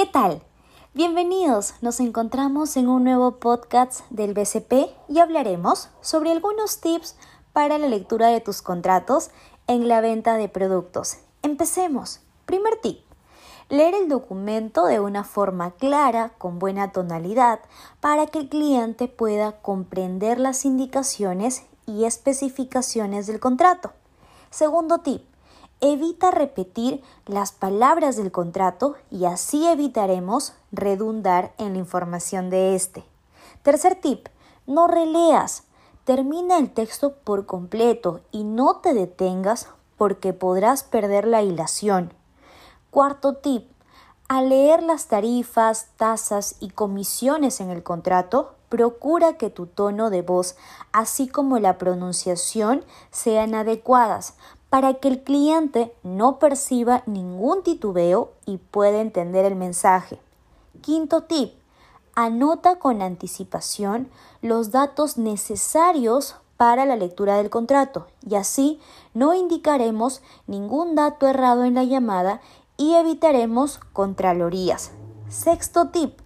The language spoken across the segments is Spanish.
¿Qué tal? Bienvenidos, nos encontramos en un nuevo podcast del BCP y hablaremos sobre algunos tips para la lectura de tus contratos en la venta de productos. Empecemos. Primer tip. Leer el documento de una forma clara, con buena tonalidad, para que el cliente pueda comprender las indicaciones y especificaciones del contrato. Segundo tip. Evita repetir las palabras del contrato y así evitaremos redundar en la información de este. Tercer tip. No releas. Termina el texto por completo y no te detengas porque podrás perder la hilación. Cuarto tip. Al leer las tarifas, tasas y comisiones en el contrato, procura que tu tono de voz, así como la pronunciación, sean adecuadas para que el cliente no perciba ningún titubeo y pueda entender el mensaje. Quinto tip. Anota con anticipación los datos necesarios para la lectura del contrato y así no indicaremos ningún dato errado en la llamada y evitaremos contralorías. Sexto tip.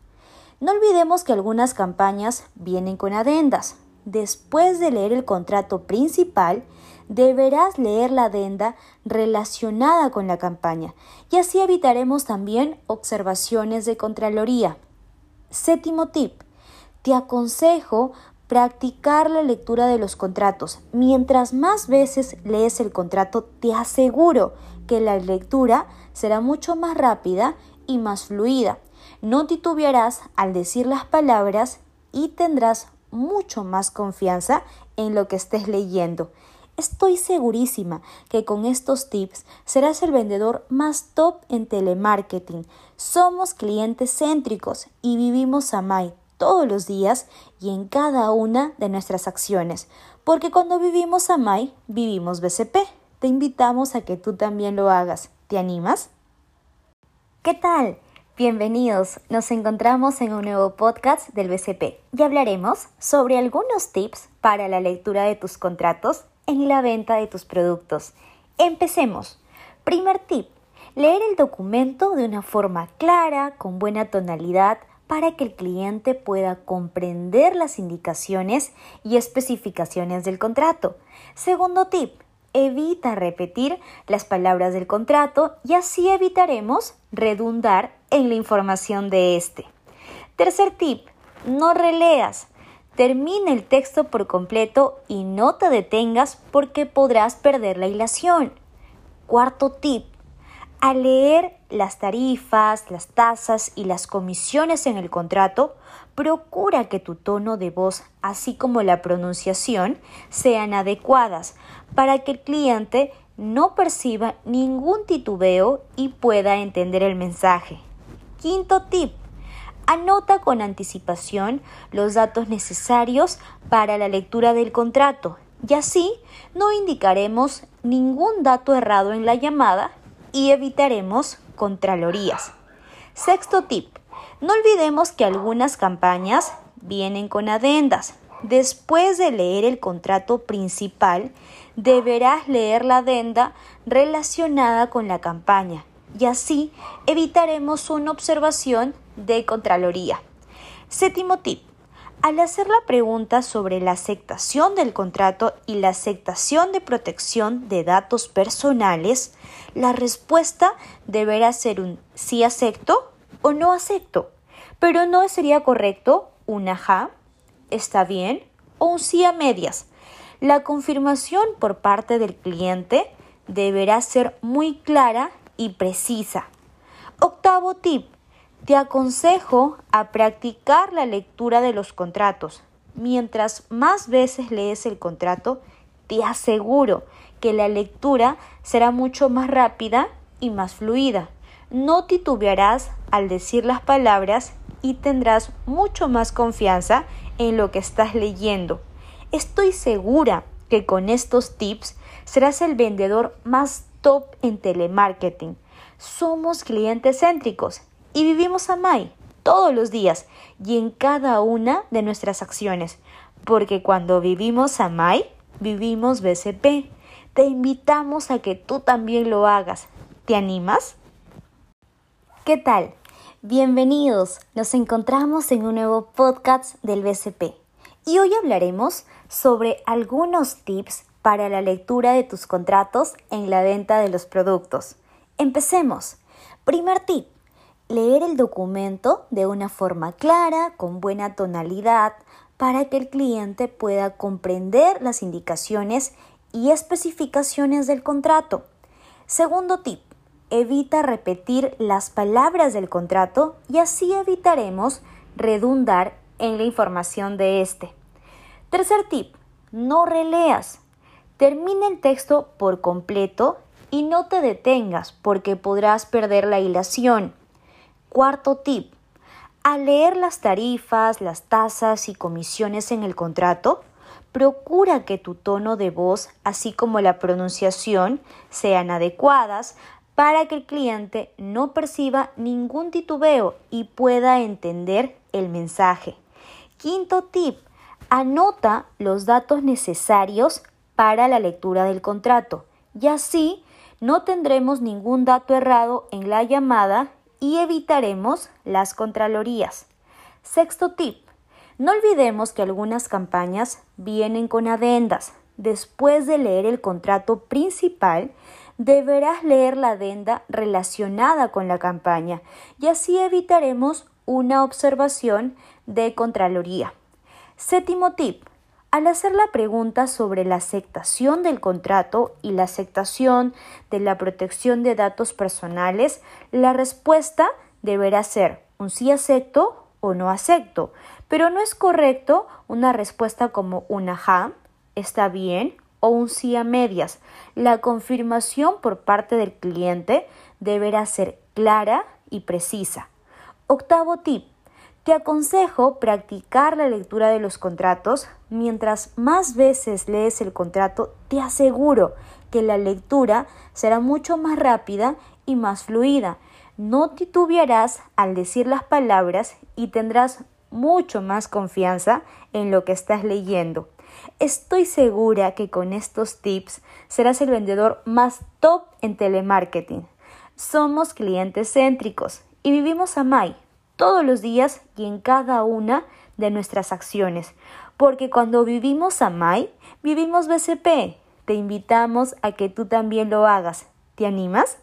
No olvidemos que algunas campañas vienen con adendas. Después de leer el contrato principal, deberás leer la adenda relacionada con la campaña y así evitaremos también observaciones de Contraloría. Séptimo tip. Te aconsejo practicar la lectura de los contratos. Mientras más veces lees el contrato, te aseguro que la lectura será mucho más rápida y más fluida. No titubearás al decir las palabras y tendrás mucho más confianza en lo que estés leyendo. Estoy segurísima que con estos tips serás el vendedor más top en telemarketing. Somos clientes céntricos y vivimos a MAI todos los días y en cada una de nuestras acciones, porque cuando vivimos a MAI, vivimos BCP. Te invitamos a que tú también lo hagas. ¿Te animas? ¿Qué tal? Bienvenidos, nos encontramos en un nuevo podcast del BCP y hablaremos sobre algunos tips para la lectura de tus contratos en la venta de tus productos. Empecemos. Primer tip, leer el documento de una forma clara, con buena tonalidad, para que el cliente pueda comprender las indicaciones y especificaciones del contrato. Segundo tip, evita repetir las palabras del contrato y así evitaremos redundar en la información de este. Tercer tip, no releas. Termina el texto por completo y no te detengas porque podrás perder la hilación. Cuarto tip, al leer las tarifas, las tasas y las comisiones en el contrato, procura que tu tono de voz, así como la pronunciación, sean adecuadas para que el cliente no perciba ningún titubeo y pueda entender el mensaje. Quinto tip. Anota con anticipación los datos necesarios para la lectura del contrato y así no indicaremos ningún dato errado en la llamada y evitaremos contralorías. Sexto tip. No olvidemos que algunas campañas vienen con adendas. Después de leer el contrato principal, deberás leer la adenda relacionada con la campaña y así evitaremos una observación de Contraloría. Séptimo tip. Al hacer la pregunta sobre la aceptación del contrato y la aceptación de protección de datos personales, la respuesta deberá ser un sí acepto o no acepto. Pero no sería correcto un ajá, está bien o un sí a medias. La confirmación por parte del cliente deberá ser muy clara y precisa. Octavo tip. Te aconsejo a practicar la lectura de los contratos. Mientras más veces lees el contrato, te aseguro que la lectura será mucho más rápida y más fluida. No titubearás al decir las palabras y tendrás mucho más confianza en lo que estás leyendo. Estoy segura que con estos tips serás el vendedor más top en telemarketing. Somos clientes céntricos y vivimos a MAI todos los días y en cada una de nuestras acciones, porque cuando vivimos a MAI, vivimos BCP. Te invitamos a que tú también lo hagas. ¿Te animas? ¿Qué tal? Bienvenidos, nos encontramos en un nuevo podcast del BCP y hoy hablaremos sobre algunos tips para la lectura de tus contratos en la venta de los productos. Empecemos. Primer tip, leer el documento de una forma clara, con buena tonalidad, para que el cliente pueda comprender las indicaciones y especificaciones del contrato. Segundo tip, evita repetir las palabras del contrato y así evitaremos redundar en la información de este. Tercer tip, no releas. Termina el texto por completo y no te detengas porque podrás perder la hilación. Cuarto tip, al leer las tarifas, las tasas y comisiones en el contrato, procura que tu tono de voz, así como la pronunciación, sean adecuadas para que el cliente no perciba ningún titubeo y pueda entender el mensaje. Quinto tip, anota los datos necesarios para la lectura del contrato y así no tendremos ningún dato errado en la llamada y evitaremos las contralorías. Sexto tip, no olvidemos que algunas campañas vienen con adendas. Después de leer el contrato principal, deberás leer la adenda relacionada con la campaña y así evitaremos una observación de Contraloría. Séptimo tip. Al hacer la pregunta sobre la aceptación del contrato y la aceptación de la protección de datos personales, la respuesta deberá ser un sí acepto o no acepto, pero no es correcto una respuesta como un ajá, está bien o un sí a medias. La confirmación por parte del cliente deberá ser clara y precisa. Octavo tip. Te aconsejo practicar la lectura de los contratos. Mientras más veces lees el contrato, te aseguro que la lectura será mucho más rápida y más fluida. No titubearás al decir las palabras y tendrás mucho más confianza en lo que estás leyendo. Estoy segura que con estos tips serás el vendedor más top en telemarketing. Somos clientes céntricos y vivimos a MAI todos los días y en cada una de nuestras acciones, porque cuando vivimos a MAI, vivimos BCP. Te invitamos a que tú también lo hagas. ¿Te animas?